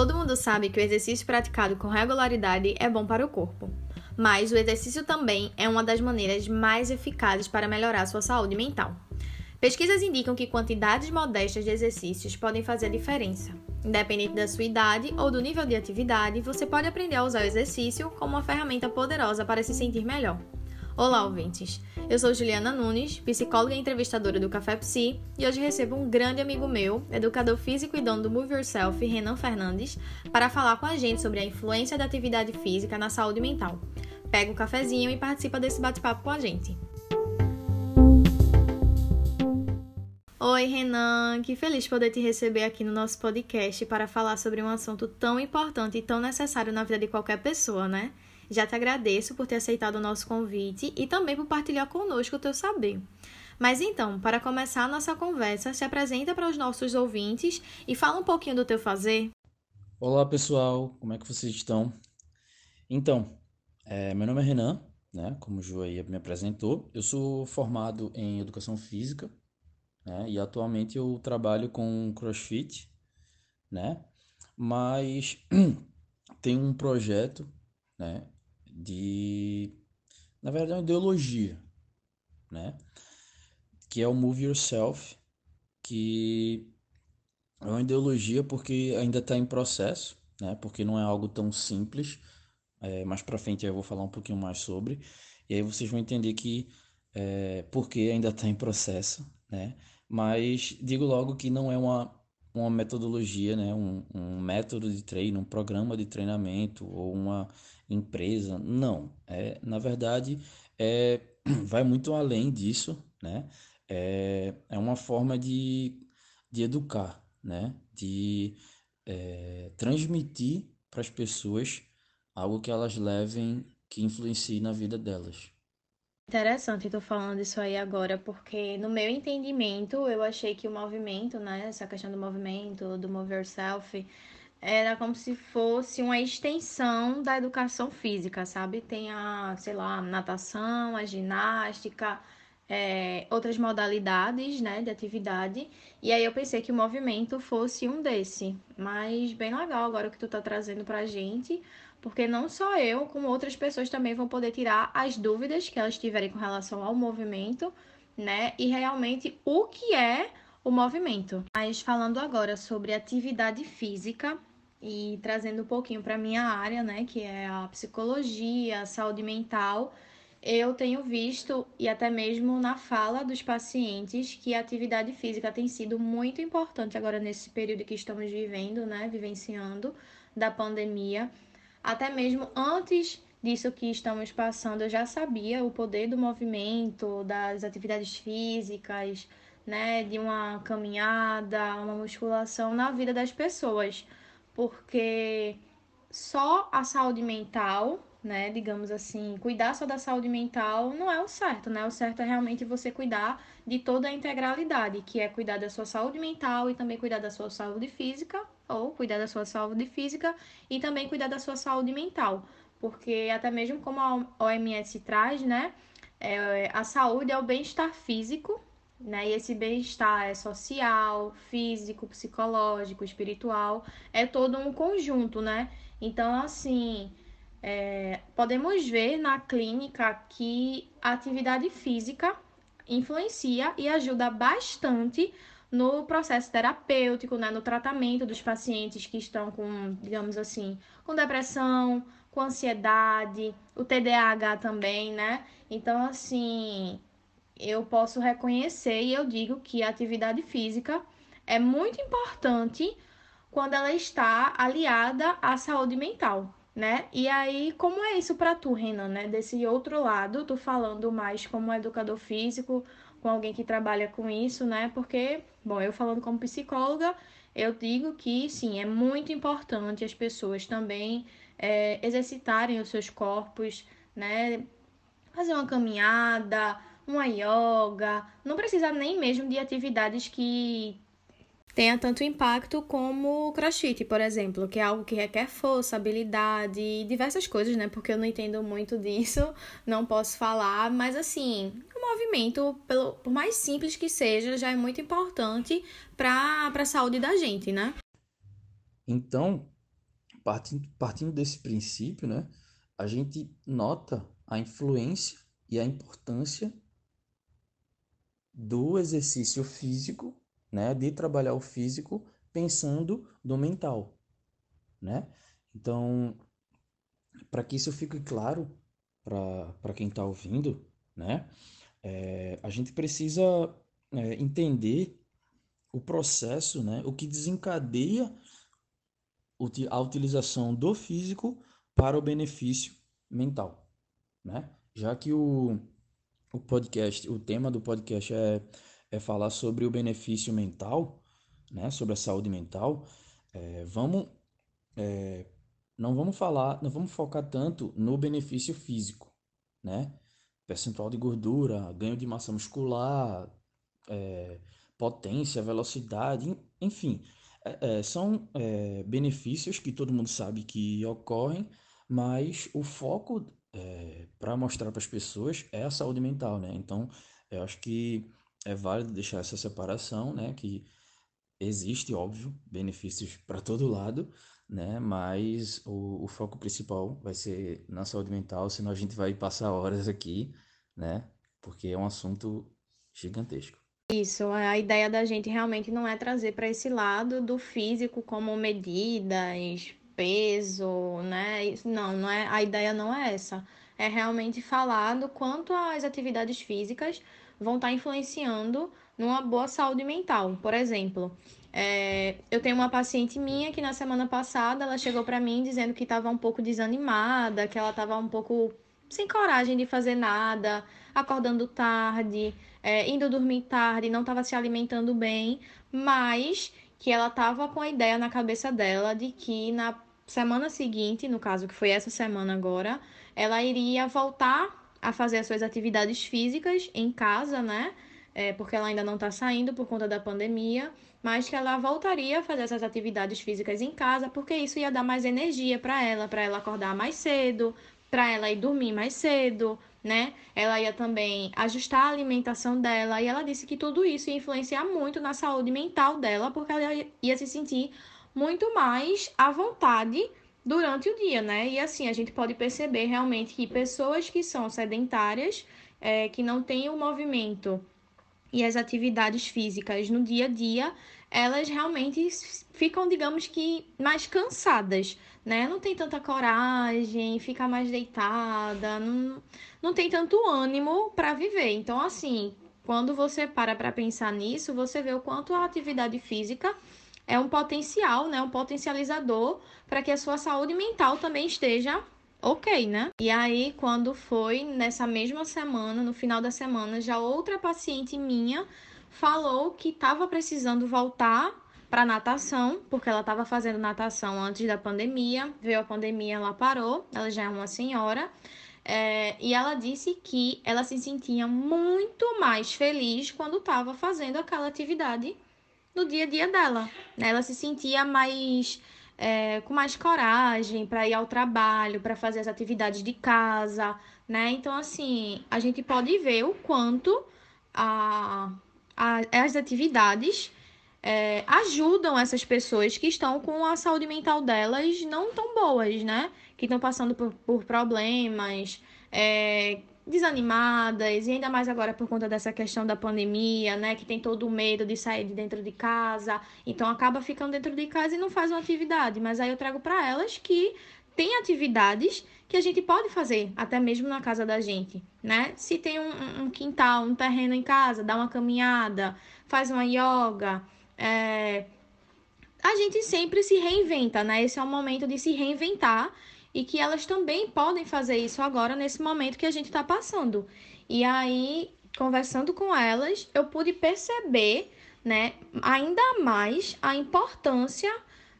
Todo mundo sabe que o exercício praticado com regularidade é bom para o corpo, mas o exercício também é uma das maneiras mais eficazes para melhorar sua saúde mental. Pesquisas indicam que quantidades modestas de exercícios podem fazer a diferença. Independente da sua idade ou do nível de atividade, você pode aprender a usar o exercício como uma ferramenta poderosa para se sentir melhor. Olá, ouvintes! Eu sou Juliana Nunes, psicóloga e entrevistadora do Café Psi, e hoje recebo um grande amigo meu, educador físico e dono do Move Yourself, Renan Fernandes, para falar com a gente sobre a influência da atividade física na saúde mental. Pega um cafezinho e participa desse bate-papo com a gente. Oi, Renan, que feliz poder te receber aqui no nosso podcast para falar sobre um assunto tão importante e tão necessário na vida de qualquer pessoa, né? Já te agradeço por ter aceitado o nosso convite e também por partilhar conosco o teu saber. Mas então, para começar a nossa conversa, se apresenta para os nossos ouvintes e fala um pouquinho do teu fazer. Olá, pessoal, como é que vocês estão? Então, é, meu nome é Renan, né? Como o Ju aí me apresentou. Eu sou formado em Educação Física, né? E atualmente eu trabalho com CrossFit, né? Mas tem um projeto, né? De, na verdade, é uma ideologia, né? Que é o Move Yourself, que é uma ideologia porque ainda está em processo, né? Porque não é algo tão simples. É, mais para frente eu vou falar um pouquinho mais sobre. E aí vocês vão entender que é, porque ainda está em processo, né? Mas digo logo que não é uma, uma metodologia, né? Um, um método de treino, um programa de treinamento ou uma empresa. Não, é, na verdade, é, vai muito além disso, né? É, é uma forma de, de educar, né? De é, transmitir para as pessoas algo que elas levem que influencie na vida delas. Interessante, estou falando isso aí agora, porque no meu entendimento, eu achei que o movimento, né, essa questão do movimento, do move yourself, era como se fosse uma extensão da educação física, sabe? Tem a, sei lá, a natação, a ginástica, é, outras modalidades, né, de atividade. E aí eu pensei que o movimento fosse um desse. Mas bem legal agora o que tu tá trazendo pra gente, porque não só eu, como outras pessoas também vão poder tirar as dúvidas que elas tiverem com relação ao movimento, né? E realmente o que é o movimento. Mas falando agora sobre atividade física, e trazendo um pouquinho para minha área, né, que é a psicologia, a saúde mental, eu tenho visto e até mesmo na fala dos pacientes que a atividade física tem sido muito importante agora nesse período que estamos vivendo, né, vivenciando da pandemia. Até mesmo antes disso que estamos passando, eu já sabia o poder do movimento, das atividades físicas, né, de uma caminhada, uma musculação na vida das pessoas porque só a saúde mental, né, digamos assim, cuidar só da saúde mental não é o certo, né? O certo é realmente você cuidar de toda a integralidade, que é cuidar da sua saúde mental e também cuidar da sua saúde física, ou cuidar da sua saúde física e também cuidar da sua saúde mental, porque até mesmo como a OMS traz, né, é, a saúde é o bem-estar físico né? E esse bem-estar é social, físico, psicológico, espiritual, é todo um conjunto, né? Então, assim, é, podemos ver na clínica que a atividade física influencia e ajuda bastante no processo terapêutico, né, no tratamento dos pacientes que estão com, digamos assim, com depressão, com ansiedade, o TDAH também, né? Então, assim, eu posso reconhecer e eu digo que a atividade física é muito importante quando ela está aliada à saúde mental, né? E aí, como é isso para tu, Renan, né? Desse outro lado, tu falando mais como educador físico, com alguém que trabalha com isso, né? Porque, bom, eu falando como psicóloga, eu digo que sim, é muito importante as pessoas também é, exercitarem os seus corpos, né? Fazer uma caminhada, uma yoga, não precisa nem mesmo de atividades que tenha tanto impacto como o crossfit, por exemplo, que é algo que requer força, habilidade e diversas coisas, né? Porque eu não entendo muito disso, não posso falar, mas assim, o movimento, pelo, por mais simples que seja, já é muito importante para a saúde da gente, né? Então, partindo, partindo desse princípio, né, a gente nota a influência e a importância do exercício físico, né, de trabalhar o físico pensando no mental, né? Então, para que isso fique claro para quem está ouvindo, né, é, a gente precisa é, entender o processo, né, o que desencadeia a utilização do físico para o benefício mental, né? Já que o, o podcast, o tema do podcast é, é falar sobre o benefício mental, né? Sobre a saúde mental, é, vamos é, não vamos falar, não vamos focar tanto no benefício físico, né? Percentual de gordura, ganho de massa muscular, é, potência, velocidade, enfim, é, é, são é, benefícios que todo mundo sabe que ocorrem, mas o foco é, para mostrar para as pessoas é a saúde mental, né? Então, eu acho que é válido deixar essa separação, né? Que existe, óbvio, benefícios para todo lado, né? Mas o, o foco principal vai ser na saúde mental, senão a gente vai passar horas aqui, né? Porque é um assunto gigantesco. Isso, a ideia da gente realmente não é trazer para esse lado do físico como medidas, peso, né? Não, não é, a ideia não é essa. É realmente falar do quanto as atividades físicas vão estar tá influenciando numa boa saúde mental. Por exemplo, é, eu tenho uma paciente minha que na semana passada ela chegou para mim dizendo que estava um pouco desanimada, que ela estava um pouco sem coragem de fazer nada, acordando tarde, é, indo dormir tarde, não estava se alimentando bem, mas que ela estava com a ideia na cabeça dela de que na semana seguinte, no caso que foi essa semana agora, ela iria voltar a fazer as suas atividades físicas em casa, né? É, porque ela ainda não está saindo por conta da pandemia, mas que ela voltaria a fazer essas atividades físicas em casa, porque isso ia dar mais energia para ela, para ela acordar mais cedo, para ela ir dormir mais cedo, né? Ela ia também ajustar a alimentação dela e ela disse que tudo isso ia influenciar muito na saúde mental dela, porque ela ia se sentir muito mais à vontade durante o dia, né? E assim, a gente pode perceber realmente que pessoas que são sedentárias, é, que não têm o movimento e as atividades físicas no dia a dia, elas realmente ficam, digamos que, mais cansadas, né? Não tem tanta coragem, fica mais deitada, não, não tem tanto ânimo para viver. Então, assim, quando você para para pensar nisso, você vê o quanto a atividade física é um potencial, né? Um potencializador para que a sua saúde mental também esteja ok, né? E aí, quando foi nessa mesma semana, no final da semana, já outra paciente minha falou que estava precisando voltar para natação, porque ela estava fazendo natação antes da pandemia, veio a pandemia, ela parou, ela já é uma senhora. É, e ela disse que ela se sentia muito mais feliz quando estava fazendo aquela atividade no dia a dia dela. Né? Ela se sentia mais é, com mais coragem para ir ao trabalho, para fazer as atividades de casa, né? Então, assim, a gente pode ver o quanto a, a as atividades é, ajudam essas pessoas que estão com a saúde mental delas não tão boas, né? Que estão passando por, por problemas, é, desanimadas, e ainda mais agora por conta dessa questão da pandemia, né? Que tem todo o medo de sair de dentro de casa, então acaba ficando dentro de casa e não faz uma atividade. Mas aí eu trago para elas que tem atividades que a gente pode fazer, até mesmo na casa da gente, né? Se tem um, um quintal, um terreno em casa, dá uma caminhada, faz uma yoga, é... a gente sempre se reinventa, né? Esse é o momento de se reinventar e que elas também podem fazer isso agora nesse momento que a gente está passando. E aí, conversando com elas, eu pude perceber, né, ainda mais a importância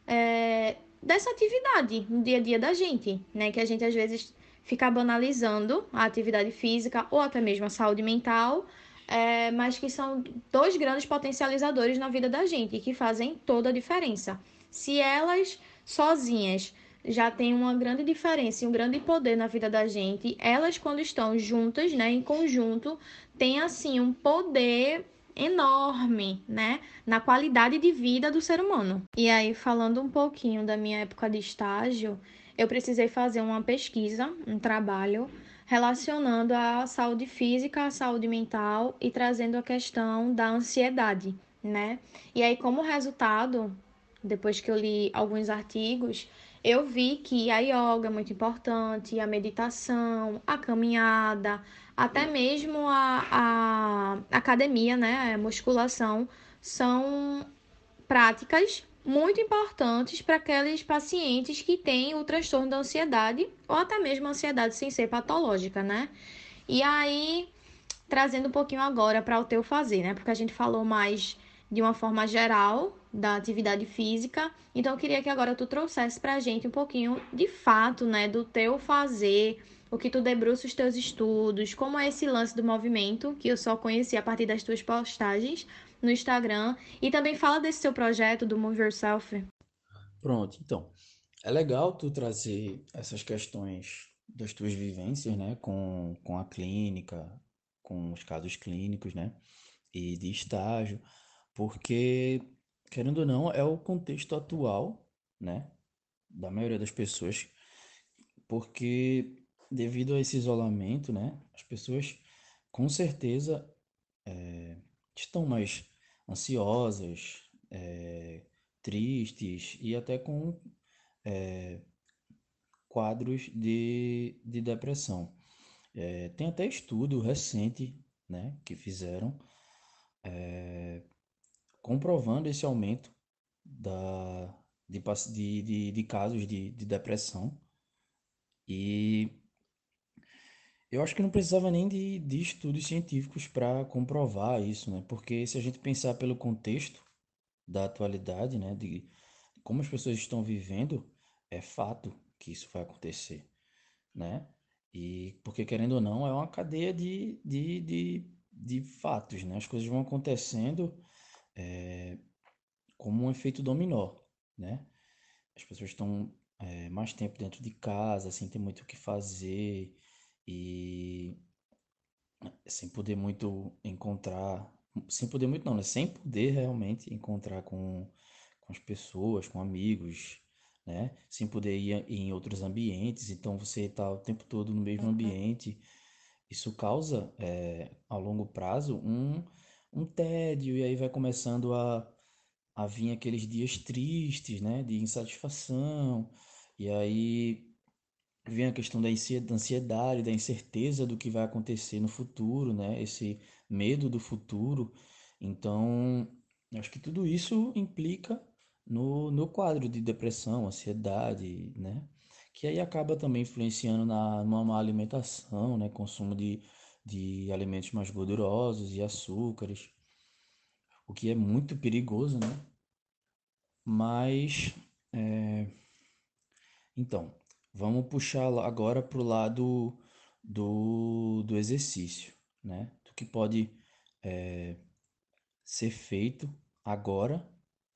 é, dessa atividade no dia a dia da gente, né, que a gente às vezes fica banalizando a atividade física ou até mesmo a saúde mental, é, mas que são dois grandes potencializadores na vida da gente e que fazem toda a diferença. Se elas sozinhas já tem uma grande diferença e um grande poder na vida da gente. Elas, quando estão juntas, né, em conjunto, têm assim um poder enorme, né, na qualidade de vida do ser humano. E aí, falando um pouquinho da minha época de estágio, eu precisei fazer uma pesquisa, um trabalho relacionando a saúde física, a saúde mental e trazendo a questão da ansiedade, né? E aí, como resultado, depois que eu li alguns artigos, eu vi que a yoga é muito importante, a meditação, a caminhada, até mesmo a, a academia, né, a musculação, são práticas muito importantes para aqueles pacientes que têm o transtorno da ansiedade ou até mesmo ansiedade sem ser patológica, né? E aí, trazendo um pouquinho agora para o teu fazer, né? Porque a gente falou mais de uma forma geral da atividade física. Então, eu queria que agora tu trouxesse para a gente um pouquinho de fato, né, do teu fazer, o que tu debruça os teus estudos, como é esse lance do movimento, que eu só conheci a partir das tuas postagens no Instagram, e também fala desse seu projeto do Move Yourself. Pronto, então, é legal tu trazer essas questões das tuas vivências, né, com, com a clínica, com os casos clínicos, né, e de estágio, porque querendo ou não, é o contexto atual, né, da maioria das pessoas, porque devido a esse isolamento, né, as pessoas com certeza é, estão mais ansiosas, é, tristes e até com é, quadros de, de depressão. É, tem até estudo recente, né, que fizeram comprovando esse aumento da, de, de, de, de casos de, de depressão. E eu acho que não precisava nem de, de estudos científicos para comprovar isso, né? Porque se a gente pensar pelo contexto da atualidade, né, de como as pessoas estão vivendo, é fato que isso vai acontecer, né? E porque querendo ou não, é uma cadeia de, de, de, de fatos, né? As coisas vão acontecendo é, como um efeito dominó, né? As pessoas estão é, mais tempo dentro de casa, sem ter muito o que fazer e sem poder muito encontrar, sem poder muito não, né? Sem poder realmente encontrar com, com as pessoas, com amigos, né? Sem poder ir em outros ambientes, então você está o tempo todo no mesmo uhum. ambiente. Isso causa, é, a longo prazo, um um tédio, e aí vai começando a, a vir aqueles dias tristes, né, de insatisfação, e aí vem a questão da ansiedade, da incerteza do que vai acontecer no futuro, né, esse medo do futuro. Então, acho que tudo isso implica no, no quadro de depressão, ansiedade, né, que aí acaba também influenciando na, numa má alimentação, né, consumo de de alimentos mais gordurosos e açúcares, o que é muito perigoso, né? Mas, é... então, vamos puxar agora para o lado do, do exercício, né? Do que pode é, ser feito agora,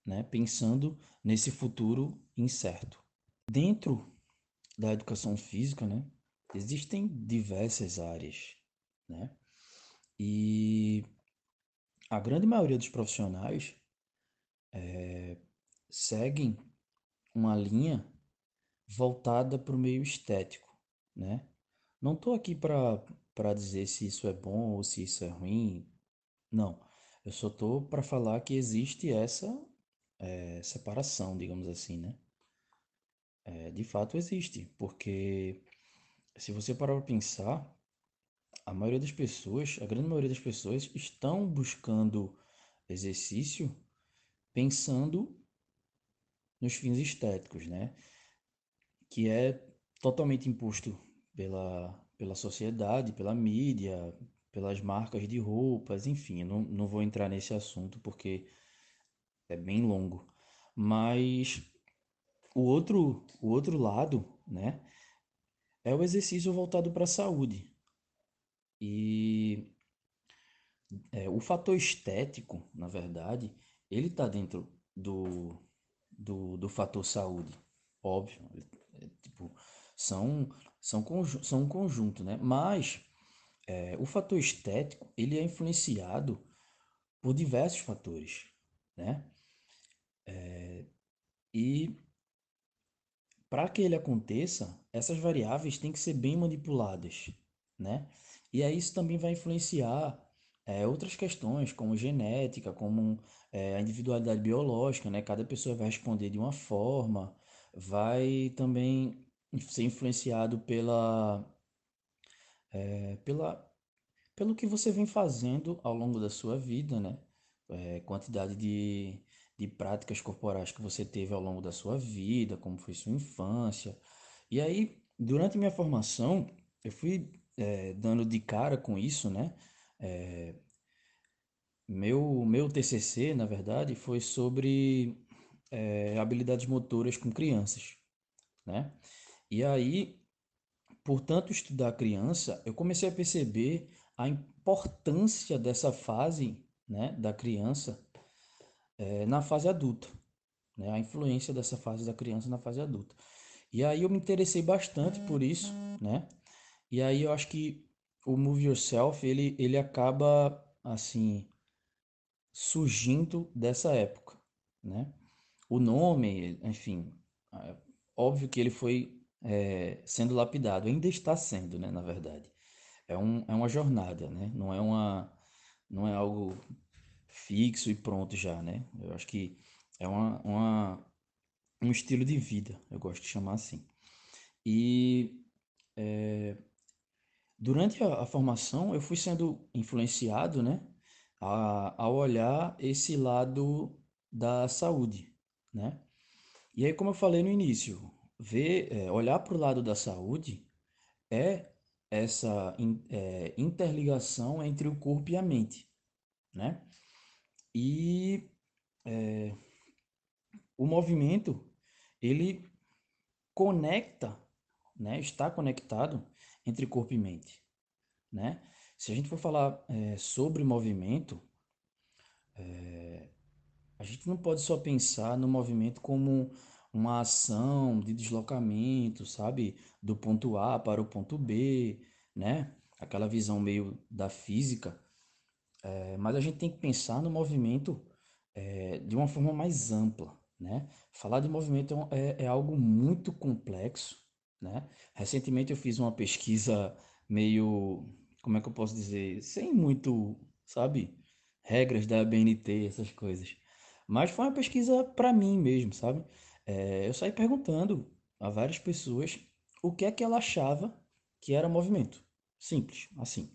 né? Pensando nesse futuro incerto. Dentro da educação física, né? Existem diversas áreas né? E a grande maioria dos profissionais é, seguem uma linha voltada para o meio estético, né? Não estou aqui para dizer se isso é bom ou se isso é ruim, não. Eu só estou para falar que existe essa é, separação, digamos assim, né? É, de fato existe, porque se você parar para pensar, a maioria das pessoas, a grande maioria das pessoas, estão buscando exercício pensando nos fins estéticos, né? Que é totalmente imposto pela, pela sociedade, pela mídia, pelas marcas de roupas, enfim, não, não vou entrar nesse assunto porque é bem longo. Mas o outro, o outro lado, né, é o exercício voltado para a saúde, e é, o fator estético, na verdade, ele está dentro do, do, do fator saúde, óbvio. É, tipo, são, são, são um conjunto, né? Mas é, o fator estético, ele é influenciado por diversos fatores, né? É, e para que ele aconteça, essas variáveis têm que ser bem manipuladas, né? E aí isso também vai influenciar é, outras questões, como genética, como é, a individualidade biológica, né? Cada pessoa vai responder de uma forma, vai também ser influenciado pela, é, pela, pelo que você vem fazendo ao longo da sua vida, né? É, quantidade de, de práticas corporais que você teve ao longo da sua vida, como foi sua infância. E aí, durante minha formação, eu fui é, dando de cara com isso, né? É, meu, meu TCC, na verdade, foi sobre é, habilidades motoras com crianças, né? E aí, por tanto estudar criança, eu comecei a perceber a importância dessa fase, né, da criança é, na fase adulta, né? A influência dessa fase da criança na fase adulta. E aí eu me interessei bastante por isso, né? E aí eu acho que o Move Yourself, ele, ele acaba, assim, surgindo dessa época, né? O nome, enfim, óbvio que ele foi é, sendo lapidado, ainda está sendo, né, na verdade. É, um, é uma jornada, né? Não é uma, não é algo fixo e pronto já, né? Eu acho que é uma, uma, um estilo de vida, eu gosto de chamar assim. E é, durante a, a, formação eu fui sendo influenciado, né, a, a olhar esse lado da saúde, né? E aí, como eu falei no início, ver, é, olhar para o lado da saúde é essa in, é, interligação entre o corpo e a mente, né? E é, o movimento, ele conecta, né? Está conectado entre corpo e mente, né? Se a gente for falar é, sobre movimento, é, a gente não pode só pensar no movimento como uma ação de deslocamento, sabe? Do ponto A para o ponto B, né? Aquela visão meio da física é, mas a gente tem que pensar no movimento é, de uma forma mais ampla, né? Falar de movimento é, é, é, algo muito complexo, né? Recentemente eu fiz uma pesquisa meio, como é que eu posso dizer, sem muito, sabe, regras da BNT, essas coisas. Mas foi uma pesquisa para mim mesmo, sabe? É, eu saí perguntando a várias pessoas o que é que ela achava que era movimento. Simples, assim.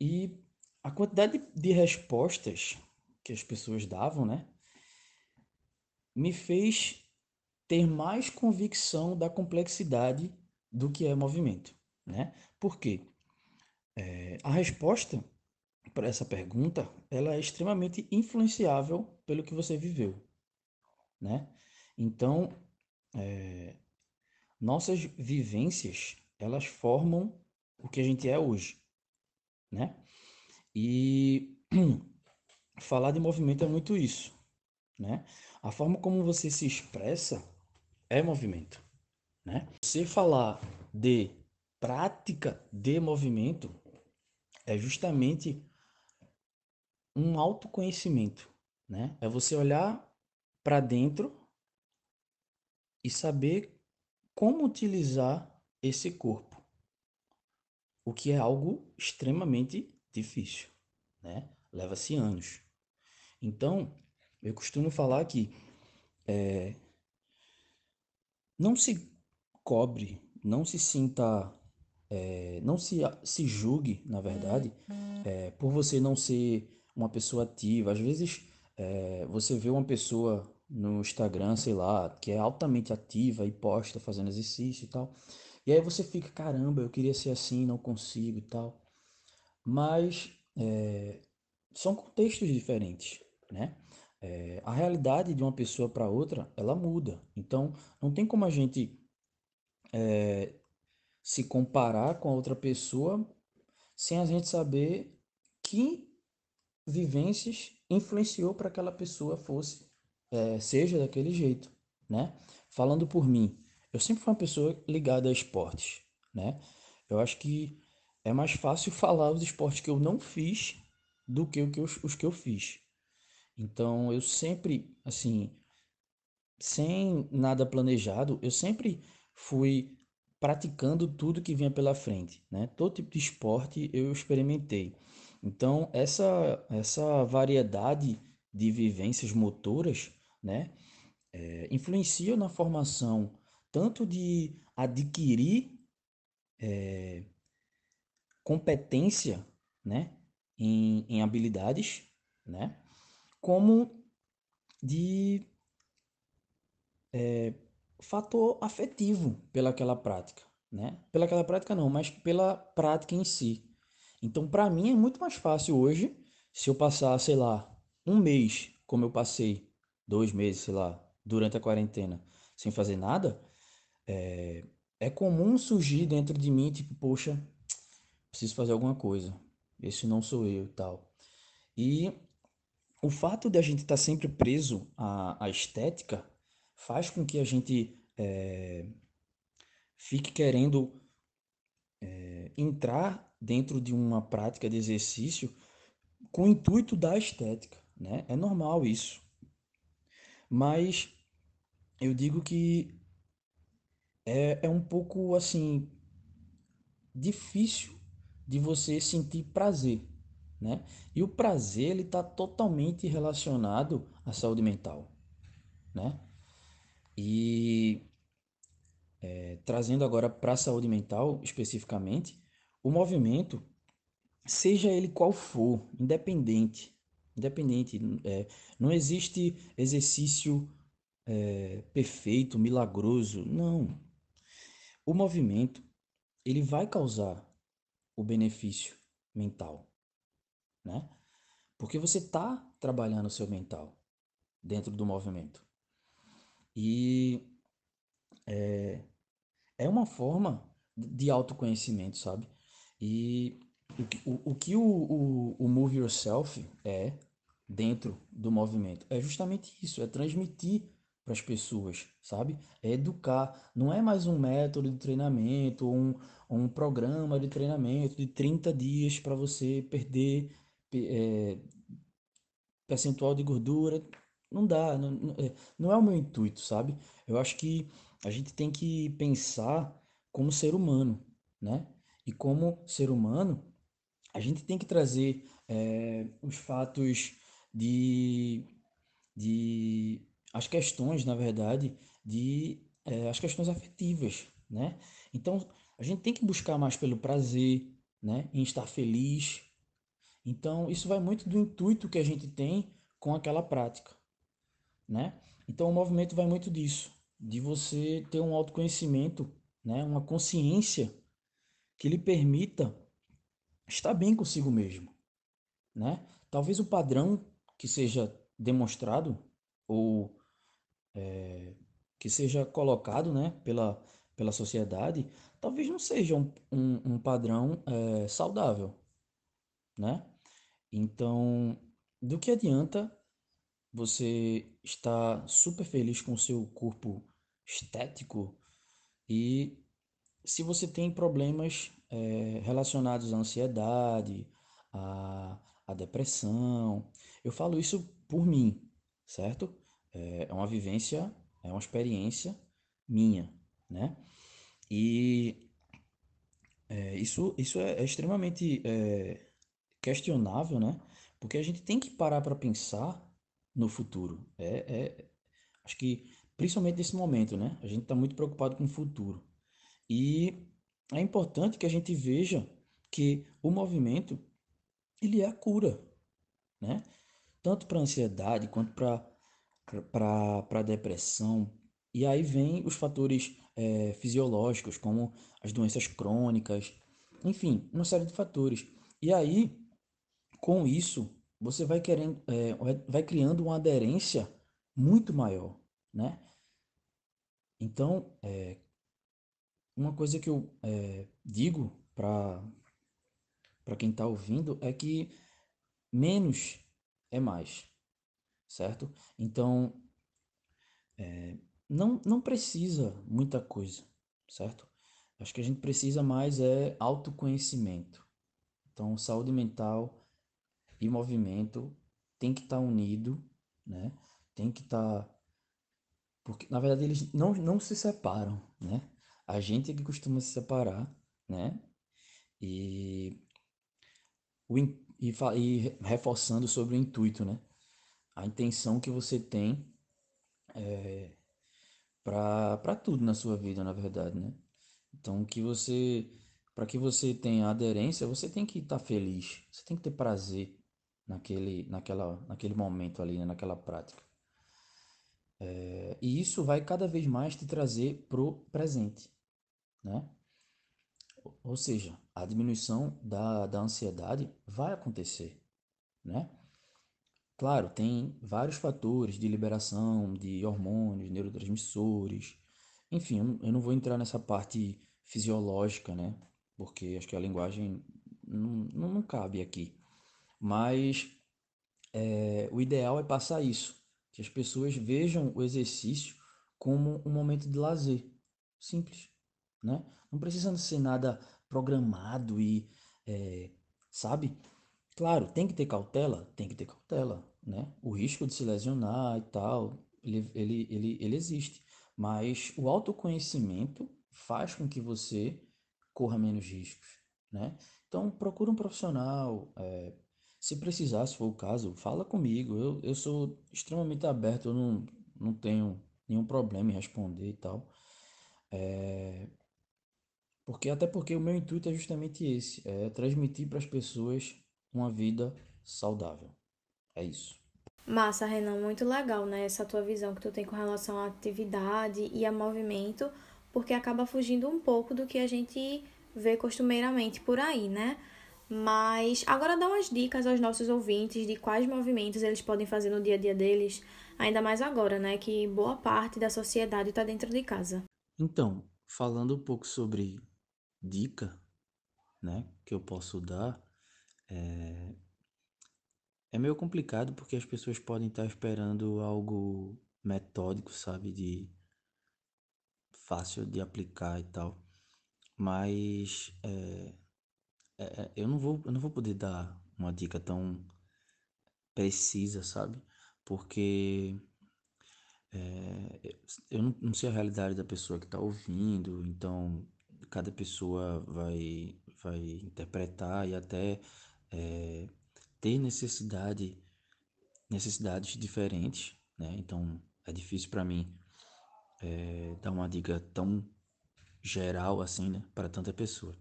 E a quantidade de respostas que as pessoas davam, né, me fez ter mais convicção da complexidade do que é movimento, né? Por quê? É, a resposta para essa pergunta ela é extremamente influenciável pelo que você viveu, né? Então, é, nossas vivências elas formam o que a gente é hoje, né? E falar de movimento é muito isso, né? A forma como você se expressa é movimento, né? Você falar de prática de movimento é justamente um autoconhecimento, né? É você olhar para dentro e saber como utilizar esse corpo, o que é algo extremamente difícil, né? Leva-se anos. Então, eu costumo falar que é, não se cobre, não se sinta, é, não se, se julgue, na verdade, é, por você não ser uma pessoa ativa. Às vezes, é, você vê uma pessoa no Instagram, sei lá, que é altamente ativa e posta fazendo exercício e tal. E aí você fica, caramba, eu queria ser assim, não consigo e tal mas é, são contextos diferentes, né? É, a realidade de uma pessoa para outra, ela muda. Então, não tem como a gente é, se comparar com a outra pessoa sem a gente saber que vivências influenciou para que aquela pessoa fosse, é, seja daquele jeito, né? Falando por mim, eu sempre fui uma pessoa ligada a esportes, né? Eu acho que é mais fácil falar os esportes que eu não fiz do que, o que os que eu fiz. Então, eu sempre, assim, sem nada planejado, eu sempre fui praticando tudo que vinha pela frente, né? Todo tipo de esporte eu experimentei. Então, essa, essa variedade de vivências motoras, né, é, influencia na formação tanto de adquirir é, competência, né, em, em habilidades, né, como de é, fator afetivo pelaquela prática, né? Pelaquela prática não, mas pela prática em si. Então, para mim é muito mais fácil hoje se eu passar, sei lá, um mês, como eu passei, dois meses, sei lá, durante a quarentena, sem fazer nada, é, é comum surgir dentro de mim, tipo, poxa, preciso fazer alguma coisa. Esse não sou eu e tal. E o fato de a gente estar tá sempre preso à, à estética faz com que a gente é, fique querendo é, entrar dentro de uma prática de exercício com o intuito da estética, né? É normal isso. Mas eu digo que é, é um pouco assim difícil de você sentir prazer, né? E o prazer ele está totalmente relacionado à saúde mental, né? E é, trazendo agora para a saúde mental especificamente, o movimento, seja ele qual for, independente, independente, é, não existe exercício é, perfeito, milagroso, não. O movimento ele vai causar o benefício mental, né? Porque você está trabalhando o seu mental dentro do movimento. E é, é uma forma de autoconhecimento, sabe? E o, o, o que o, o, o Move Yourself é dentro do movimento é justamente isso, é transmitir para as pessoas, sabe? É educar. Não é mais um método de treinamento, um, um programa de treinamento de 30 dias para você perder é, percentual de gordura. Não dá, não, não, é, não é o meu intuito, sabe? Eu acho que a gente tem que pensar como ser humano, né? E como ser humano, a gente tem que trazer é, os fatos de, de as questões, na verdade, de é, as questões afetivas, né? Então, a gente tem que buscar mais pelo prazer, né? Em estar feliz. Então, isso vai muito do intuito que a gente tem com aquela prática, né? Então, o movimento vai muito disso, de você ter um autoconhecimento, né? Uma consciência que lhe permita estar bem consigo mesmo, né? Talvez o padrão que seja demonstrado ou é, que seja colocado né, pela, pela sociedade, talvez não seja um, um, um padrão é, saudável. Né? Então, do que adianta você estar super feliz com o seu corpo estético e se você tem problemas é, relacionados à ansiedade, à, à depressão. Eu falo isso por mim, certo? É, é uma vivência, é uma experiência minha, né? E é, isso, isso é, é extremamente é, questionável, né? Porque a gente tem que parar para pensar no futuro. É, é, acho que principalmente nesse momento, né? A gente está muito preocupado com o futuro. E é importante que a gente veja que o movimento ele é a cura, né? Tanto para ansiedade quanto para para depressão. E aí vem os fatores é, fisiológicos, como as doenças crônicas, enfim, uma série de fatores. E aí, com isso, você vai querendo, é, vai criando uma aderência muito maior, né? Então, é, uma coisa que eu é, digo para quem está ouvindo é que menos é mais certo? Então, é, não, não precisa muita coisa, certo? Acho que a gente precisa mais é autoconhecimento. Então, saúde mental e movimento tem que estar tá unido, né? Tem que estar tá... porque na verdade eles não, não se separam, né? A gente é que costuma se separar, né? E o, e, e reforçando sobre o intuito, né? A intenção que você tem é, para tudo na sua vida, na verdade, né? Então, que você, para que você tenha aderência, você tem que estar tá feliz, você tem que ter prazer naquele, naquela, naquele momento ali, né? naquela prática. É, e isso vai cada vez mais te trazer pro presente, né? Ou seja, a diminuição da, da ansiedade vai acontecer, né? Claro, tem vários fatores de liberação de hormônios, neurotransmissores. Enfim, eu não vou entrar nessa parte fisiológica, né? Porque acho que a linguagem não, não, cabe aqui. Mas é, o ideal é passar isso, que as pessoas vejam o exercício como um momento de lazer, simples, né? Não precisa ser nada programado e, é, sabe? Claro, tem que ter cautela? Tem que ter cautela, né? O risco de se lesionar e tal, ele, ele, ele, ele existe. Mas o autoconhecimento faz com que você corra menos riscos, né? Então, procura um profissional. É, se precisar, se for o caso, fala comigo. Eu, eu sou extremamente aberto, eu não, não tenho nenhum problema em responder e tal. É, porque até porque o meu intuito é justamente esse, é transmitir para as pessoas uma vida saudável. É isso. Massa, Renan, muito legal, né? Essa tua visão que tu tem com relação à atividade e a movimento, porque acaba fugindo um pouco do que a gente vê costumeiramente por aí, né? Mas agora dá umas dicas aos nossos ouvintes de quais movimentos eles podem fazer no dia a dia deles, ainda mais agora, né? Que boa parte da sociedade está dentro de casa. Então, falando um pouco sobre dica, né, que eu posso dar, é, é meio complicado porque as pessoas podem estar esperando algo metódico, sabe? De fácil de aplicar e tal. Mas é, é, eu não vou, eu não vou poder dar uma dica tão precisa, sabe? Porque é, eu não, não sei a realidade da pessoa que está ouvindo, então cada pessoa vai, vai interpretar e até é, ter necessidade, necessidades diferentes, né? Então é difícil para mim é, dar uma dica tão geral assim, né? Para tanta pessoa,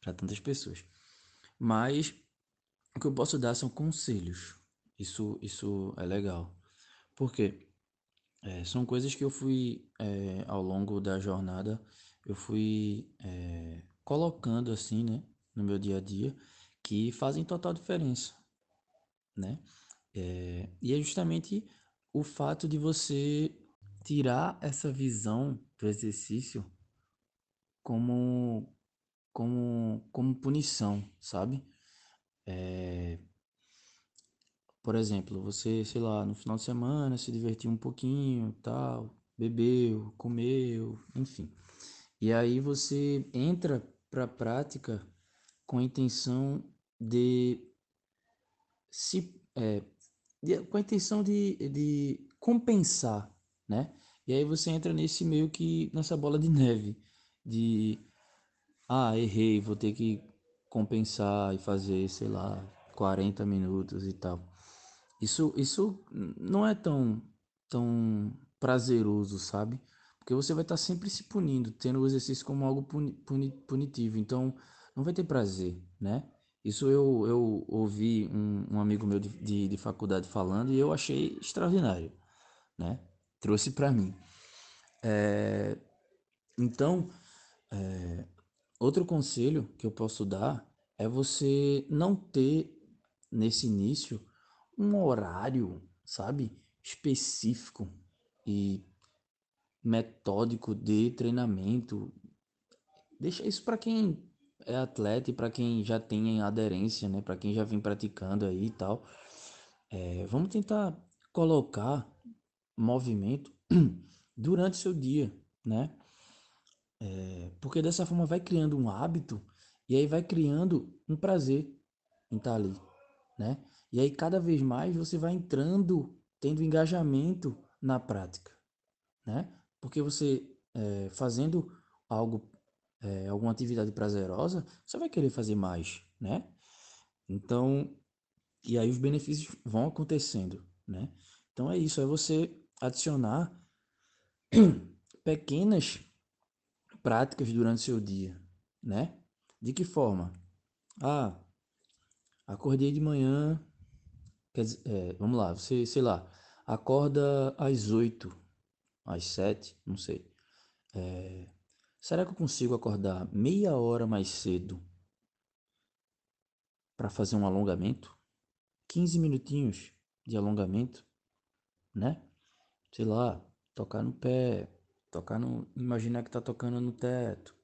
para tantas pessoas. Mas o que eu posso dar são conselhos. Isso, isso é legal. Porque é, são coisas que eu fui é, ao longo da jornada eu fui é, colocando assim, né, no meu dia a dia que fazem total diferença, né? É, e é justamente o fato de você tirar essa visão do exercício como como como punição, sabe? É, por exemplo, você, sei lá, no final de semana se divertiu um pouquinho, tal, bebeu, comeu, enfim. E aí você entra para a prática com a intenção de se é, de, com a intenção de, de compensar, né? E aí você entra nesse meio que nessa bola de neve de ah, errei, vou ter que compensar e fazer, sei lá, 40 minutos e tal. Isso isso não é tão tão prazeroso, sabe? Porque você vai estar sempre se punindo, tendo o exercício como algo puni, puni, punitivo. Então, não vai ter prazer, né? Isso eu, eu ouvi um, um amigo meu de, de, de, faculdade falando e eu achei extraordinário, né? Trouxe para mim. É, então, é, outro conselho que eu posso dar é você não ter nesse início um horário, sabe, específico e metódico de treinamento. Deixa isso para quem é atleta e para quem já tem aderência, né? Para quem já vem praticando aí e tal. É, vamos tentar colocar movimento durante seu dia, né? É, porque dessa forma vai criando um hábito e aí vai criando um prazer em estar ali, né? E aí cada vez mais você vai entrando, tendo engajamento na prática, né? Porque você é, fazendo algo, é, alguma atividade prazerosa, você vai querer fazer mais, né? Então, e aí os benefícios vão acontecendo, né? Então é isso, é você adicionar pequenas práticas durante o seu dia, né? De que forma? Ah, acordei de manhã, quer dizer, é, vamos lá, você, sei lá, acorda às oito, às sete, não sei. É, será que eu consigo acordar meia hora mais cedo para fazer um alongamento? 15 minutinhos de alongamento, né? Sei lá, tocar no pé, tocar no, imaginar que tá tocando no teto,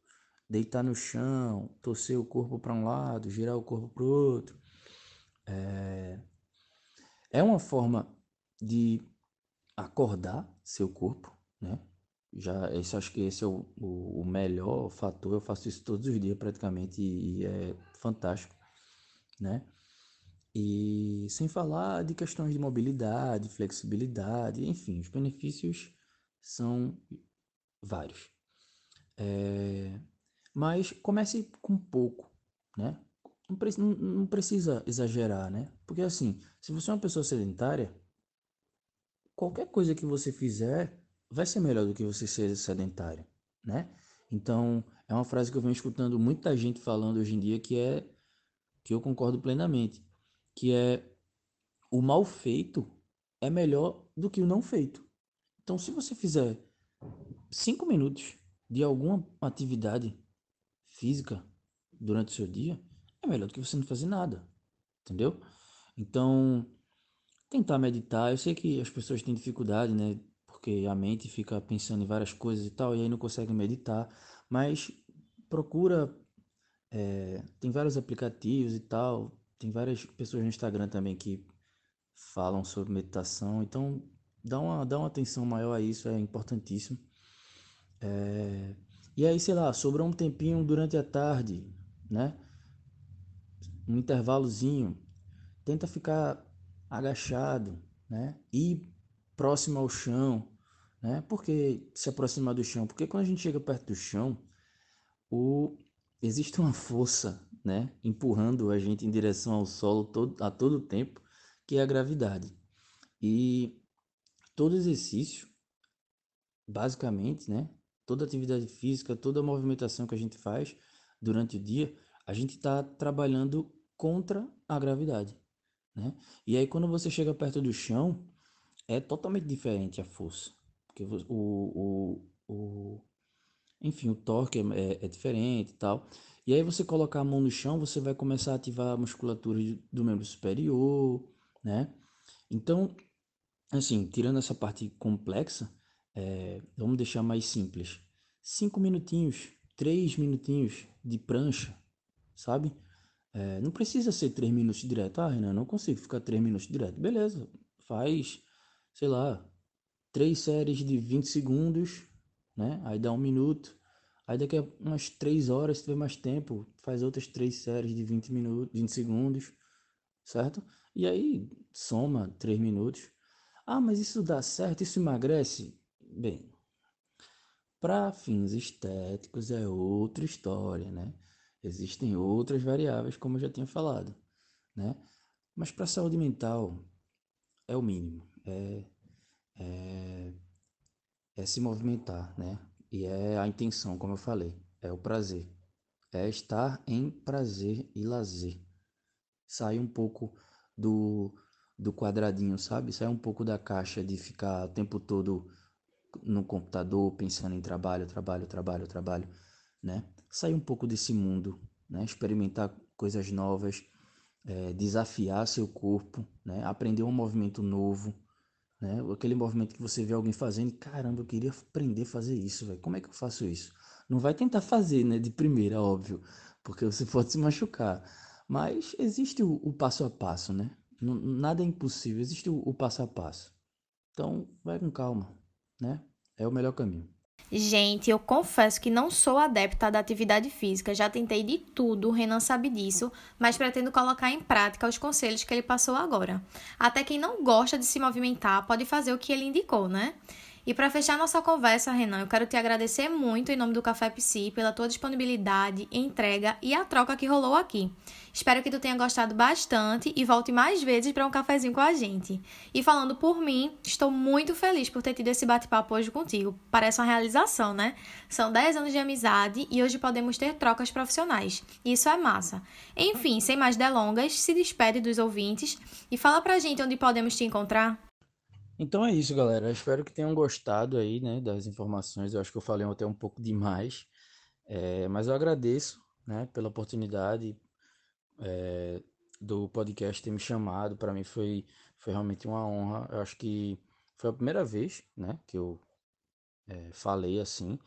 deitar no chão, torcer o corpo para um lado, girar o corpo para o outro. É, é uma forma de acordar seu corpo, né? Já, esse, acho que esse é o, o, o melhor fator. Eu faço isso todos os dias praticamente e, e é fantástico, né? E sem falar de questões de mobilidade, flexibilidade, enfim, os benefícios são vários. É, mas comece com pouco, né? Não, não precisa exagerar, né? Porque assim, se você é uma pessoa sedentária, qualquer coisa que você fizer vai ser melhor do que você ser sedentário, né? Então, é uma frase que eu venho escutando muita gente falando hoje em dia que é que eu concordo plenamente, que é o mal feito é melhor do que o não feito. Então, se você fizer cinco minutos de alguma atividade física durante o seu dia, é melhor do que você não fazer nada, entendeu? Então, tentar meditar. Eu sei que as pessoas têm dificuldade, né? Porque a mente fica pensando em várias coisas e tal, e aí não consegue meditar. Mas procura. É, tem vários aplicativos e tal. Tem várias pessoas no Instagram também que falam sobre meditação. Então, dá uma, dá uma atenção maior a isso, é importantíssimo. É, e aí, sei lá, sobrou um tempinho durante a tarde, né? Um intervalozinho. Tenta ficar agachado, né? E próximo ao chão, né? Por que se aproximar do chão? Porque quando a gente chega perto do chão, o... existe uma força, né? Empurrando a gente em direção ao solo todo, a todo tempo, que é a gravidade. E todo exercício, basicamente, né? Toda atividade física, toda movimentação que a gente faz durante o dia, a gente está trabalhando contra a gravidade. Né? E aí quando você chega perto do chão, é totalmente diferente a força. Porque o, o, o enfim, o torque é, é, é, diferente e tal. E aí você colocar a mão no chão, você vai começar a ativar a musculatura do membro superior, né? Então, assim, tirando essa parte complexa, é, vamos deixar mais simples. Cinco minutinhos, três minutinhos de prancha, sabe? É, não precisa ser 3 minutos direto. Ah, Renan, não consigo ficar 3 minutos direto. Beleza, faz, sei lá, três séries de 20 segundos, né? Aí dá um minuto. Aí daqui a umas 3 horas, se tiver mais tempo, faz outras três séries de 20 minutos, 20 segundos, certo? E aí soma 3 minutos. Ah, mas isso dá certo? Isso emagrece? Bem, para fins estéticos é outra história, né? Existem outras variáveis, como eu já tinha falado, né? Mas para a saúde mental é o mínimo, é, é, é se movimentar, né? E é a intenção, como eu falei, é o prazer, é estar em prazer e lazer. Sair um pouco do, do quadradinho, sabe? Sair um pouco da caixa de ficar o tempo todo no computador pensando em trabalho, trabalho, trabalho, trabalho, né? Sair um pouco desse mundo, né? experimentar coisas novas, é, desafiar seu corpo, né? aprender um movimento novo, né? aquele movimento que você vê alguém fazendo caramba, eu queria aprender a fazer isso, véio. como é que eu faço isso? Não vai tentar fazer né, de primeira, óbvio, porque você pode se machucar, mas existe o, o passo a passo, né? nada é impossível, existe o, o passo a passo. Então, vai com calma, né? É o melhor caminho. Gente, eu confesso que não sou adepta da atividade física, já tentei de tudo, o Renan sabe disso, mas pretendo colocar em prática os conselhos que ele passou agora. Até quem não gosta de se movimentar pode fazer o que ele indicou, né? E para fechar nossa conversa, Renan, eu quero te agradecer muito em nome do Café Psi pela tua disponibilidade, entrega e a troca que rolou aqui. Espero que tu tenha gostado bastante e volte mais vezes para um cafezinho com a gente. E falando por mim, estou muito feliz por ter tido esse bate-papo hoje contigo. Parece uma realização, né? São 10 anos de amizade e hoje podemos ter trocas profissionais. Isso é massa. Enfim, sem mais delongas, se despede dos ouvintes e fala pra gente onde podemos te encontrar. Então é isso, galera. Espero que tenham gostado aí, né, das informações. Eu acho que eu falei até um pouco demais, é, mas eu agradeço, né, pela oportunidade é, do podcast ter me chamado. Para mim foi, foi realmente uma honra. Eu acho que foi a primeira vez, né, que eu é, falei assim.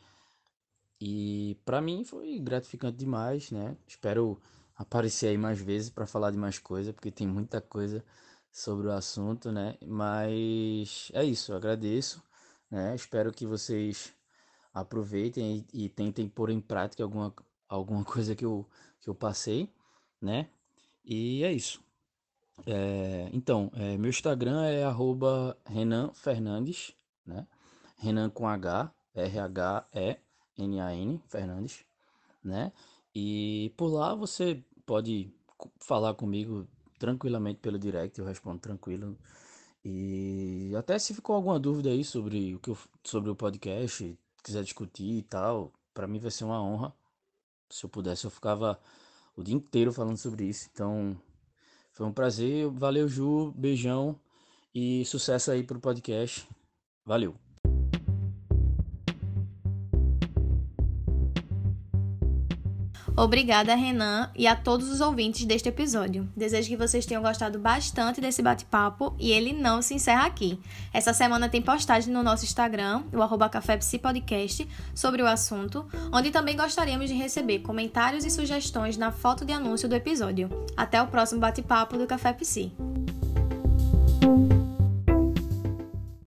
E para mim foi gratificante demais, né? Espero aparecer aí mais vezes para falar de mais coisa, porque tem muita coisa sobre o assunto, né? Mas é isso, agradeço, né? Espero que vocês aproveitem e, e, tentem pôr em prática alguma, alguma coisa que eu, que eu passei, né? E é isso. É, então, é, meu Instagram é arroba Renan Fernandes, né? Renan com H, R-H-E-N-A-N, Fernandes, né? E por lá você pode falar comigo tranquilamente pelo direct, eu respondo tranquilo. E até se ficou alguma dúvida aí sobre o que eu, sobre o podcast, quiser discutir e tal, para mim vai ser uma honra. Se eu pudesse, eu ficava o dia inteiro falando sobre isso. Então, foi um prazer. Valeu, Ju. Beijão e sucesso aí pro podcast. Valeu. Obrigada, Renan, e a todos os ouvintes deste episódio. Desejo que vocês tenham gostado bastante desse bate-papo e ele não se encerra aqui. Essa semana tem postagem no nosso Instagram, o arroba Podcast, sobre o assunto, onde também gostaríamos de receber comentários e sugestões na foto de anúncio do episódio. Até o próximo bate-papo do Café Psi.